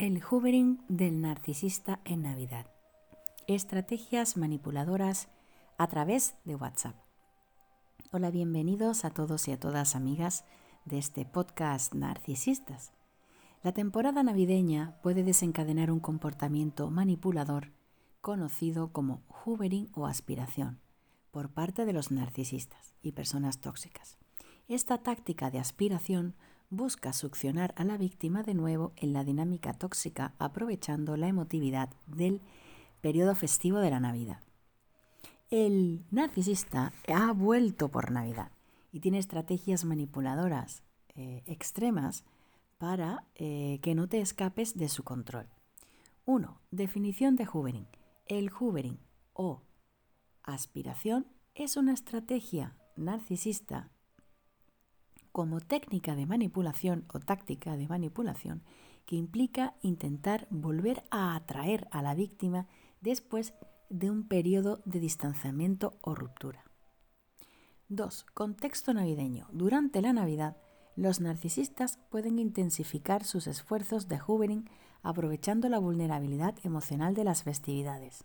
El hoovering del narcisista en Navidad. Estrategias manipuladoras a través de WhatsApp. Hola, bienvenidos a todos y a todas amigas de este podcast Narcisistas. La temporada navideña puede desencadenar un comportamiento manipulador conocido como hoovering o aspiración por parte de los narcisistas y personas tóxicas. Esta táctica de aspiración busca succionar a la víctima de nuevo en la dinámica tóxica aprovechando la emotividad del periodo festivo de la Navidad. El narcisista ha vuelto por Navidad y tiene estrategias manipuladoras eh, extremas para eh, que no te escapes de su control. 1. Definición de hoovering. El hoovering o aspiración es una estrategia narcisista como técnica de manipulación o táctica de manipulación que implica intentar volver a atraer a la víctima después de un periodo de distanciamiento o ruptura. 2. Contexto navideño. Durante la Navidad, los narcisistas pueden intensificar sus esfuerzos de hoovering aprovechando la vulnerabilidad emocional de las festividades.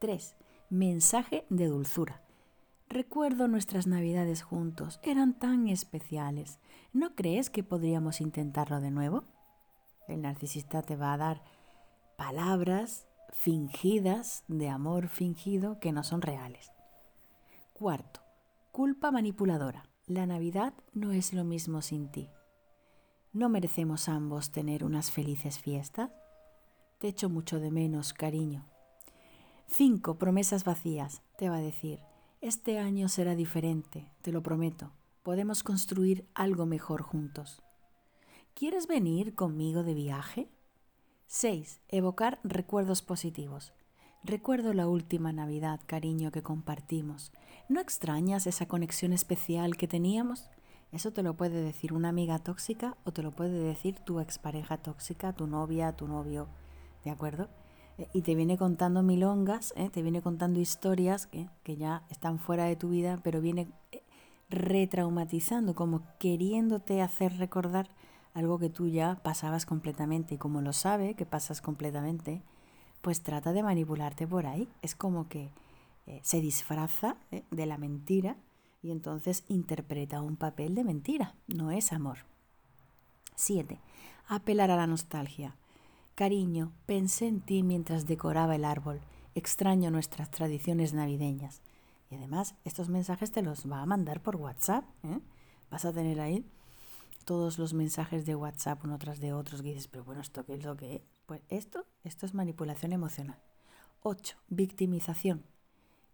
3. Mensaje de dulzura. Recuerdo nuestras navidades juntos, eran tan especiales. ¿No crees que podríamos intentarlo de nuevo? El narcisista te va a dar palabras fingidas de amor fingido que no son reales. Cuarto, culpa manipuladora. La Navidad no es lo mismo sin ti. ¿No merecemos ambos tener unas felices fiestas? Te echo mucho de menos, cariño. Cinco promesas vacías, te va a decir. Este año será diferente, te lo prometo. Podemos construir algo mejor juntos. ¿Quieres venir conmigo de viaje? 6. Evocar recuerdos positivos. Recuerdo la última Navidad, cariño, que compartimos. ¿No extrañas esa conexión especial que teníamos? Eso te lo puede decir una amiga tóxica o te lo puede decir tu expareja tóxica, tu novia, tu novio, ¿de acuerdo? Y te viene contando milongas, ¿eh? te viene contando historias que, que, ya están fuera de tu vida, pero viene eh, retraumatizando, como queriéndote hacer recordar algo que tú ya pasabas completamente. Y como lo sabe que pasas completamente, pues trata de manipularte por ahí. Es como que eh, se disfraza de la mentira y entonces interpreta un papel de mentira. No es amor. 7. Apelar a la nostalgia. Cariño, pensé en ti mientras decoraba el árbol. Extraño nuestras tradiciones navideñas. Y además, estos mensajes te los va a mandar por WhatsApp. ¿eh? Vas a tener ahí todos los mensajes de WhatsApp uno tras de otros que dices, pero bueno, ¿esto qué es lo que es? Pues esto, es manipulación emocional. 8. Victimización.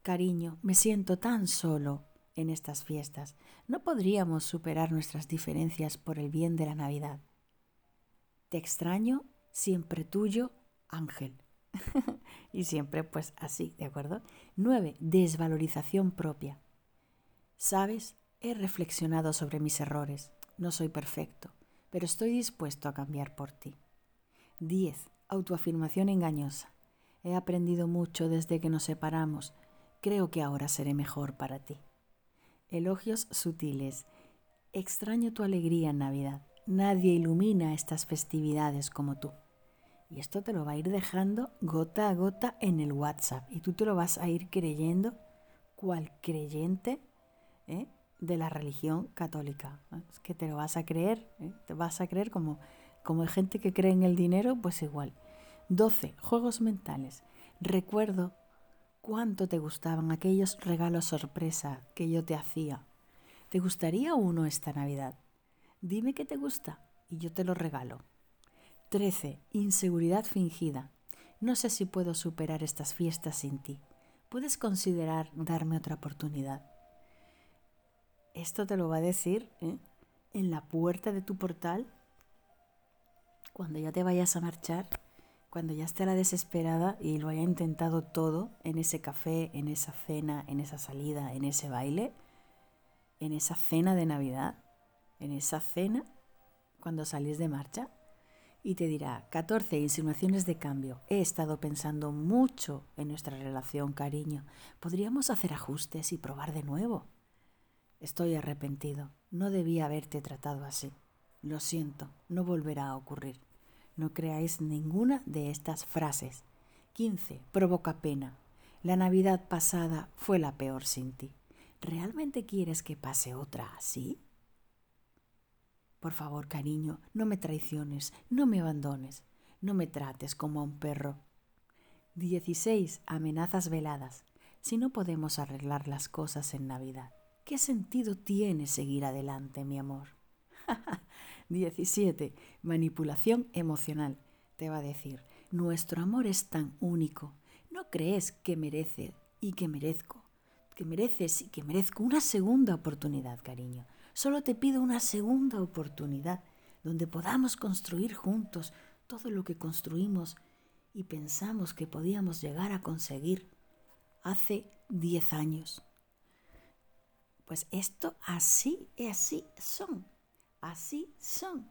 Cariño, me siento tan solo en estas fiestas. ¿No podríamos superar nuestras diferencias por el bien de la Navidad? Te extraño siempre tuyo, Ángel. y siempre pues así, ¿de acuerdo? 9. Desvalorización propia. Sabes, he reflexionado sobre mis errores. No soy perfecto, pero estoy dispuesto a cambiar por ti. 10. Autoafirmación engañosa. He aprendido mucho desde que nos separamos. Creo que ahora seré mejor para ti. Elogios sutiles. Extraño tu alegría en Navidad. Nadie ilumina estas festividades como tú. Y esto te lo va a ir dejando gota a gota en el WhatsApp. Y tú te lo vas a ir creyendo, cual creyente, ¿eh? de la religión católica. Es que te lo vas a creer, ¿eh? te vas a creer como, como hay gente que cree en el dinero, pues igual. 12. Juegos mentales. Recuerdo cuánto te gustaban aquellos regalos sorpresa que yo te hacía. ¿Te gustaría uno esta Navidad? Dime que te gusta y yo te lo regalo. 13. Inseguridad fingida. No sé si puedo superar estas fiestas sin ti. ¿Puedes considerar darme otra oportunidad? Esto te lo va a decir ¿eh? en la puerta de tu portal cuando ya te vayas a marchar, cuando ya esté la desesperada y lo haya intentado todo en ese café, en esa cena, en esa salida, en ese baile, en esa cena de Navidad, en esa cena cuando salís de marcha y te dirá 14 insinuaciones de cambio. He estado pensando mucho en nuestra relación, cariño. Podríamos hacer ajustes y probar de nuevo. Estoy arrepentido. No debía haberte tratado así. Lo siento, no volverá a ocurrir. No creáis ninguna de estas frases. 15. Provoca pena. La Navidad pasada fue la peor sin ti. ¿Realmente quieres que pase otra así? Por favor, cariño, no me traiciones, no me abandones, no me trates como a un perro. 16. Amenazas veladas. Si no podemos arreglar las cosas en Navidad, ¿Qué sentido tiene seguir adelante, mi amor? 17. Manipulación emocional. Te va a decir, nuestro amor es tan único. ¿No crees que merece y que merezco? Que mereces y que merezco una segunda oportunidad, cariño. Solo te pido una segunda oportunidad donde podamos construir juntos todo lo que construimos y pensamos que podíamos llegar a conseguir hace 10 años. Pues esto así, así son, así son.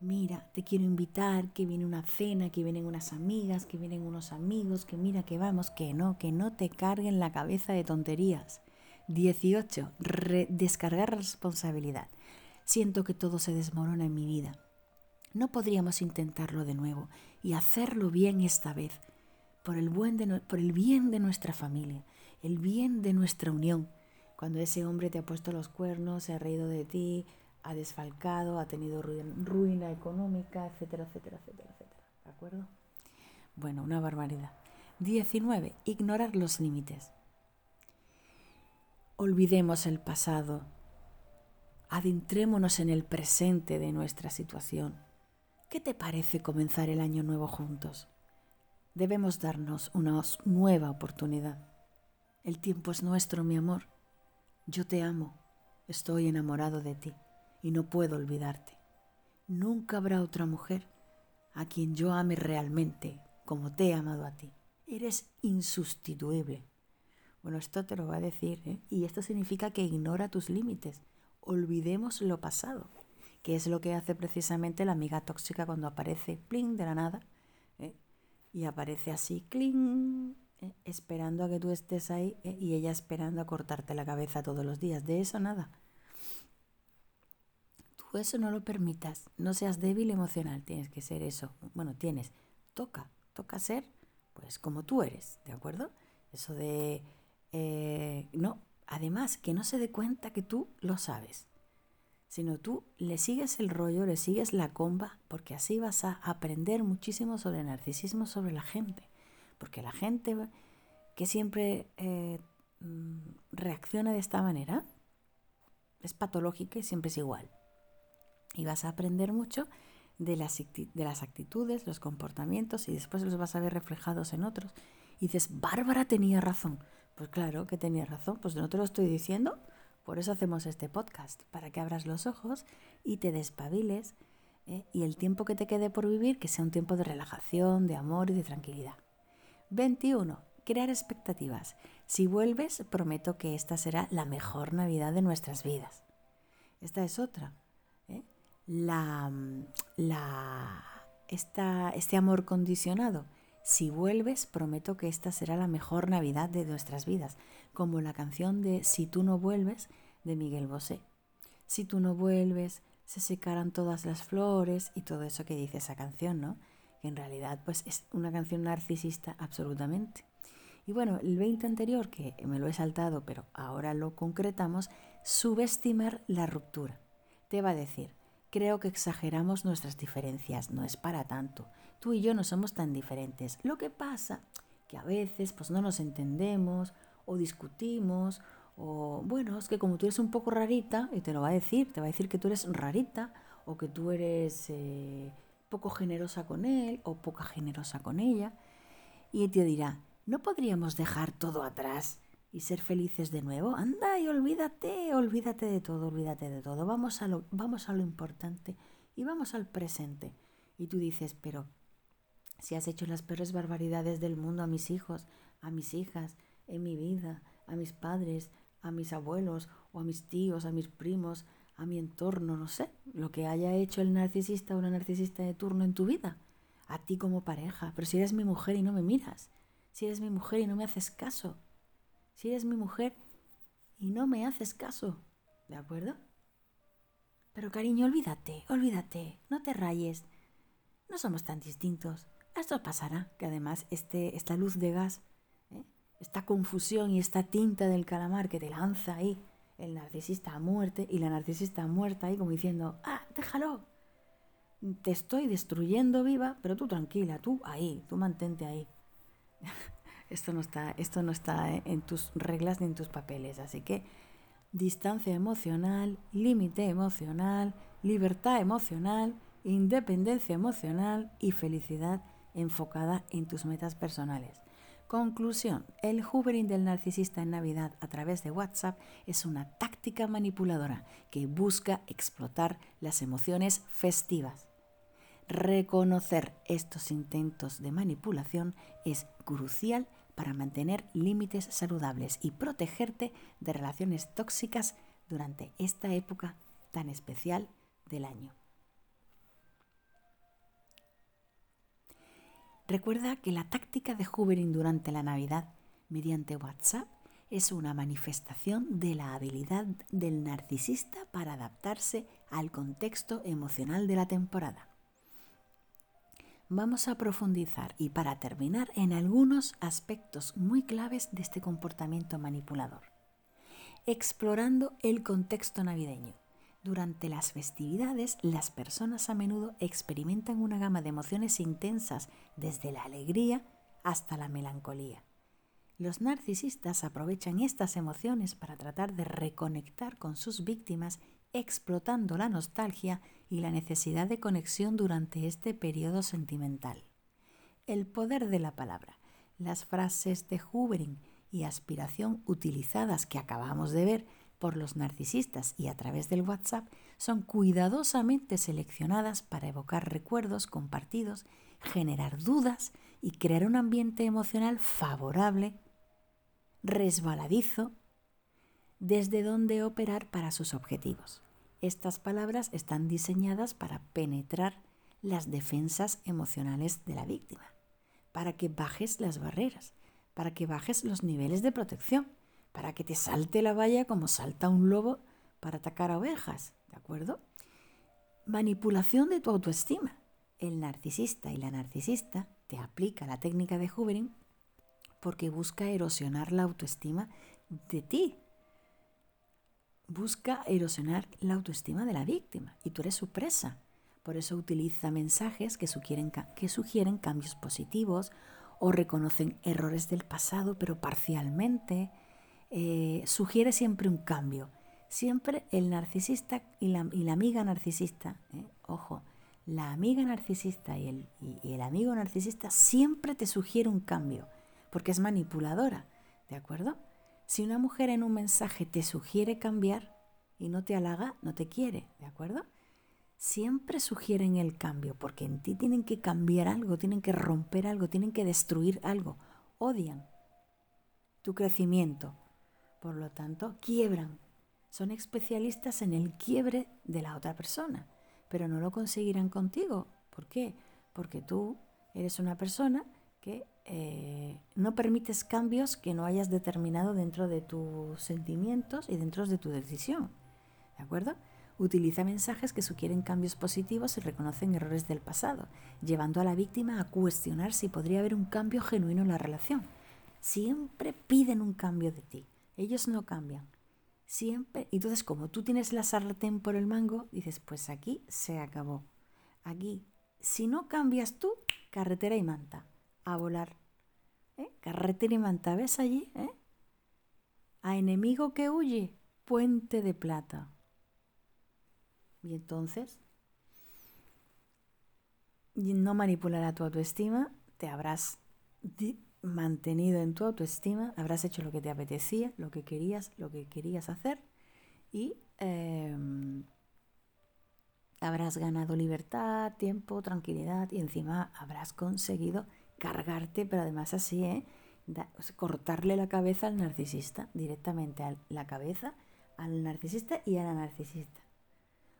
Mira, te quiero invitar, que viene una cena, que vienen unas amigas, que vienen unos amigos, que mira que vamos, que no, que no te carguen la cabeza de tonterías. 18. descargar responsabilidad. Siento que todo se desmorona en mi vida. No podríamos intentarlo de nuevo y hacerlo bien esta vez, por el, buen por el bien de nuestra familia, el bien de nuestra unión cuando ese hombre te ha puesto los cuernos, se ha reído de ti, ha desfalcado, ha tenido ruina económica, etcétera, etcétera, etcétera, etcétera. ¿De acuerdo? Bueno, una barbaridad. 19. Ignorar los límites. Olvidemos el pasado. Adentrémonos en el presente de nuestra situación. ¿Qué te parece comenzar el año nuevo juntos? Debemos darnos una nueva oportunidad. El tiempo es nuestro, mi amor. Yo te amo, estoy enamorado de ti y no puedo olvidarte. Nunca habrá otra mujer a quien yo ame realmente como te he amado a ti. Eres insustituible. Bueno, esto te lo va a decir, ¿eh? y esto significa que ignora tus límites. Olvidemos lo pasado, que es lo que hace precisamente la amiga tóxica cuando aparece, pling, de la nada, ¿eh? y aparece así, cling, ¿eh? esperando a que tú estés ahí ¿eh? y ella esperando a cortarte la cabeza todos los días. De eso nada. Tú eso no lo permitas. No seas débil emocional. Tienes que ser eso. Bueno, tienes. Toca. Toca ser pues como tú eres. ¿De acuerdo? Eso de... Eh, no. Además, que no se dé cuenta que tú lo sabes. Sino tú le sigues el rollo, le sigues la comba, porque así vas a aprender muchísimo sobre narcisismo, sobre la gente porque la gente que siempre eh, mm, reacciona de esta manera es patológica y siempre es igual. Y vas a aprender mucho de las, de las actitudes, los comportamientos y después los vas a ver reflejados en otros. Y dices, Bárbara tenía razón. Pues claro que tenía razón, pues no te lo estoy diciendo. Por eso hacemos este podcast, para que abras los ojos y te despabiles ¿eh? y el tiempo que te quede por vivir que sea un tiempo de relajación, de amor y de tranquilidad. 21. Crear expectativas. Si vuelves, prometo que esta será la mejor Navidad de nuestras vidas. Esta es otra. ¿eh? La, la, este amor condicionado. Si vuelves, prometo que esta será la mejor Navidad de nuestras vidas. Como la canción de Si tú no vuelves de Miguel Bosé. Si tú no vuelves, se secarán todas las flores y todo eso que dice esa canción, ¿no? en realidad pues es una canción narcisista absolutamente. Y bueno, el 20 anterior, que me lo he saltado, pero ahora lo concretamos, subestimar la ruptura. Te va a decir, creo que exageramos nuestras diferencias, no es para tanto. Tú y yo no somos tan diferentes. Lo que pasa que a veces pues no nos entendemos o discutimos o bueno, es que como tú eres un poco rarita, y te lo va a decir, te va a decir que tú eres rarita o que tú eres eh, poco generosa con él o poca generosa con ella. Y te dirá, ¿no podríamos dejar todo atrás y ser felices de nuevo? Anda y olvídate, olvídate de todo, olvídate de todo. Vamos a lo, vamos a lo importante y vamos al presente. Y tú dices, pero si has hecho las peores barbaridades del mundo a mis hijos, a mis hijas, en mi vida, a mis padres, a mis abuelos o a mis tíos, a mis primos, a mi entorno, no sé, lo que haya hecho el narcisista o la narcisista de turno en tu vida, a ti como pareja, pero si eres mi mujer y no me miras, si eres mi mujer y no me haces caso, si eres mi mujer y no me haces caso, ¿de acuerdo? Pero cariño, olvídate, olvídate, no te rayes, no somos tan distintos, esto pasará, que además este, esta luz de gas esta confusión y esta tinta del calamar que te lanza ahí el narcisista a muerte y la narcisista muerta ahí como diciendo, ah, déjalo, te estoy destruyendo viva, pero tú tranquila, tú ahí, tú mantente ahí. esto no está, esto no está en tus reglas ni en tus papeles, así que distancia emocional, límite emocional, libertad emocional, independencia emocional y felicidad enfocada en tus metas personales. Conclusión, el hoovering del narcisista en Navidad a través de WhatsApp es una táctica manipuladora que busca explotar las emociones festivas. Reconocer estos intentos de manipulación es crucial para mantener límites saludables y protegerte de relaciones tóxicas durante esta época tan especial del año. Recuerda que la táctica de hoovering durante la Navidad mediante WhatsApp es una manifestación de la habilidad del narcisista para adaptarse al contexto emocional de la temporada. Vamos a profundizar y para terminar en algunos aspectos muy claves de este comportamiento manipulador. Explorando el contexto navideño. Durante las festividades, las personas a menudo experimentan una gama de emociones intensas, desde la alegría hasta la melancolía. Los narcisistas aprovechan estas emociones para tratar de reconectar con sus víctimas, explotando la nostalgia y la necesidad de conexión durante este periodo sentimental. El poder de la palabra, las frases de hoovering y aspiración utilizadas que acabamos de ver por los narcisistas y a través del WhatsApp son cuidadosamente seleccionadas para evocar recuerdos compartidos, generar dudas y crear un ambiente emocional favorable, resbaladizo, desde donde operar para sus objetivos. Estas palabras están diseñadas para penetrar las defensas emocionales de la víctima, para que bajes las barreras, para que bajes los niveles de protección para que te salte la valla como salta un lobo para atacar a ovejas, ¿de acuerdo? Manipulación de tu autoestima. El narcisista y la narcisista te aplica la técnica de hoovering porque busca erosionar la autoestima de ti. Busca erosionar la autoestima de la víctima y tú eres su presa. Por eso utiliza mensajes que sugieren, que sugieren cambios positivos o reconocen errores del pasado pero parcialmente eh, sugiere siempre un cambio. Siempre el narcisista y la, amiga narcisista, eh, ojo, la amiga narcisista y el, y el amigo narcisista siempre te sugiere un cambio, porque es manipuladora, ¿de acuerdo? Si una mujer en un mensaje te sugiere cambiar y no te halaga, no te quiere, ¿de acuerdo? Siempre sugieren el cambio, porque en ti tienen que cambiar algo, tienen que romper algo, tienen que destruir algo. Odian tu crecimiento, por lo tanto, quiebran. Son especialistas en el quiebre de la otra persona, pero no lo conseguirán contigo. ¿Por qué? Porque tú eres una persona que eh, no permites cambios que no hayas determinado dentro de tus sentimientos y dentro de tu decisión. ¿De acuerdo? Utiliza mensajes que sugieren cambios positivos y reconocen errores del pasado, llevando a la víctima a cuestionar si podría haber un cambio genuino en la relación. Siempre piden un cambio de ti. Ellos no cambian. Siempre. Entonces, como tú tienes la sartén por el mango, dices, pues aquí se acabó. Aquí, si no cambias tú, carretera y manta. A volar. ¿Eh? Carretera y manta, ¿ves allí? ¿Eh? A enemigo que huye, puente de plata. Y entonces, no manipulará tu autoestima, te habrás mantenido en tu autoestima, habrás hecho lo que te apetecía, lo que querías, lo que querías hacer y em, habrás ganado libertad, tiempo, tranquilidad y encima habrás conseguido cargarte, pero además así, ¿eh? cortarle la cabeza al narcisista, directamente a la cabeza al narcisista y a la narcisista.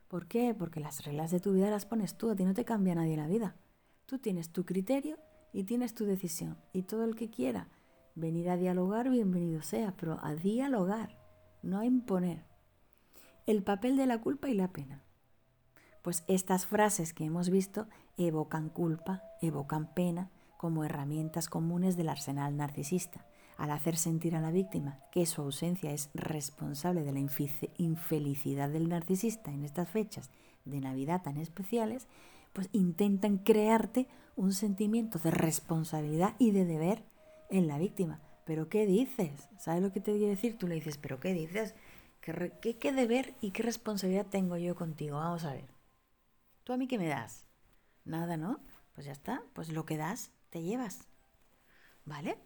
¿Por qué? Porque las reglas de tu vida las pones tú, a ti no te cambia nadie la vida. Tú tienes tu criterio y tienes tu decisión. Y todo el que quiera venir a dialogar, bienvenido sea, pero a dialogar, no a imponer. El papel de la culpa y la pena. Pues estas frases que hemos visto evocan culpa, evocan pena como herramientas comunes del arsenal narcisista. Al hacer sentir a la víctima que su ausencia es responsable de la infelicidad del narcisista en estas fechas de Navidad tan especiales, pues intentan crearte un sentimiento de responsabilidad y de deber en la víctima. ¿Pero qué dices? ¿Sabes lo que te quiere decir? Tú le dices, ¿pero qué dices? ¿Qué, ¿Qué, deber y qué responsabilidad tengo yo contigo? Vamos a ver. ¿Tú a mí qué me das? Nada, ¿no? Pues ya está. Pues lo que das, te llevas. ¿Vale?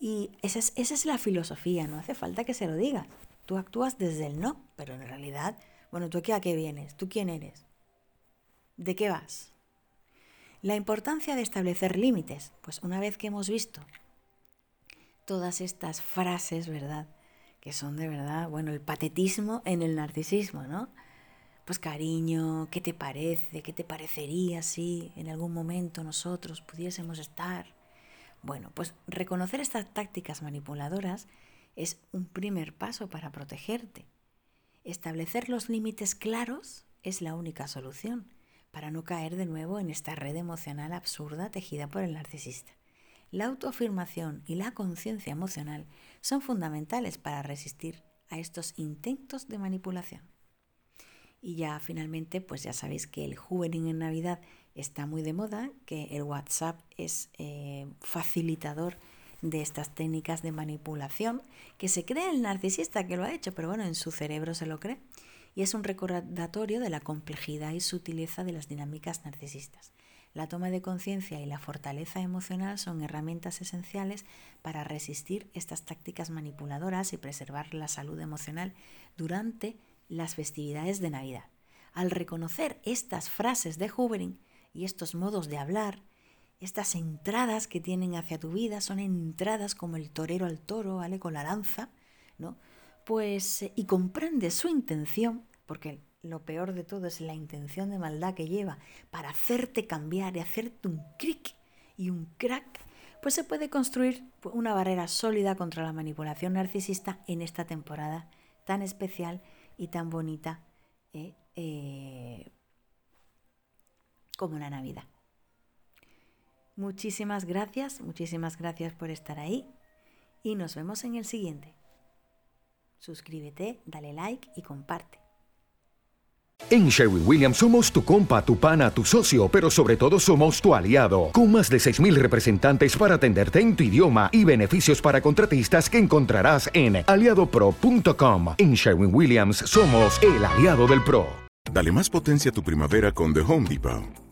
Y esa es, esa es la filosofía, no hace falta que se lo digas. Tú actúas desde el no, pero en realidad, bueno, ¿tú aquí a qué vienes? ¿Tú quién eres? ¿De qué vas? La importancia de establecer límites. Pues una vez que hemos visto todas estas frases, ¿verdad? Que son de verdad, bueno, el patetismo en el narcisismo, ¿no? Pues cariño, ¿qué te parece? ¿Qué te parecería si en algún momento nosotros pudiésemos estar? Bueno, pues reconocer estas tácticas manipuladoras es un primer paso para protegerte. Establecer los límites claros es la única solución para no caer de nuevo en esta red emocional absurda tejida por el narcisista. La autoafirmación y la conciencia emocional son fundamentales para resistir a estos intentos de manipulación. Y ya finalmente, pues ya sabéis que el hoovering en Navidad está muy de moda, que el WhatsApp es eh, facilitador de estas técnicas de manipulación, que se cree el narcisista que lo ha hecho, pero bueno, en su cerebro se lo cree y es un recordatorio de la complejidad y sutileza de las dinámicas narcisistas. La toma de conciencia y la fortaleza emocional son herramientas esenciales para resistir estas tácticas manipuladoras y preservar la salud emocional durante las festividades de Navidad. Al reconocer estas frases de Hoovering y estos modos de hablar, estas entradas que tienen hacia tu vida son entradas como el torero al toro, ¿vale? Con la lanza, ¿no? Pues y comprende su intención, porque lo peor de todo es la intención de maldad que lleva para hacerte cambiar y hacerte un cric y un crack, pues se puede construir una barrera sólida contra la manipulación narcisista en esta temporada tan especial y tan bonita eh, eh, como la Navidad. Muchísimas gracias, muchísimas gracias por estar ahí y nos vemos en el siguiente. Suscríbete, dale like y comparte. En Sherwin Williams somos tu compa, tu pana, tu socio, pero sobre todo somos tu aliado, con más de 6.000 representantes para atenderte en tu idioma y beneficios para contratistas que encontrarás en aliadopro.com. En Sherwin Williams somos el aliado del PRO. Dale más potencia a tu primavera con The Home Depot.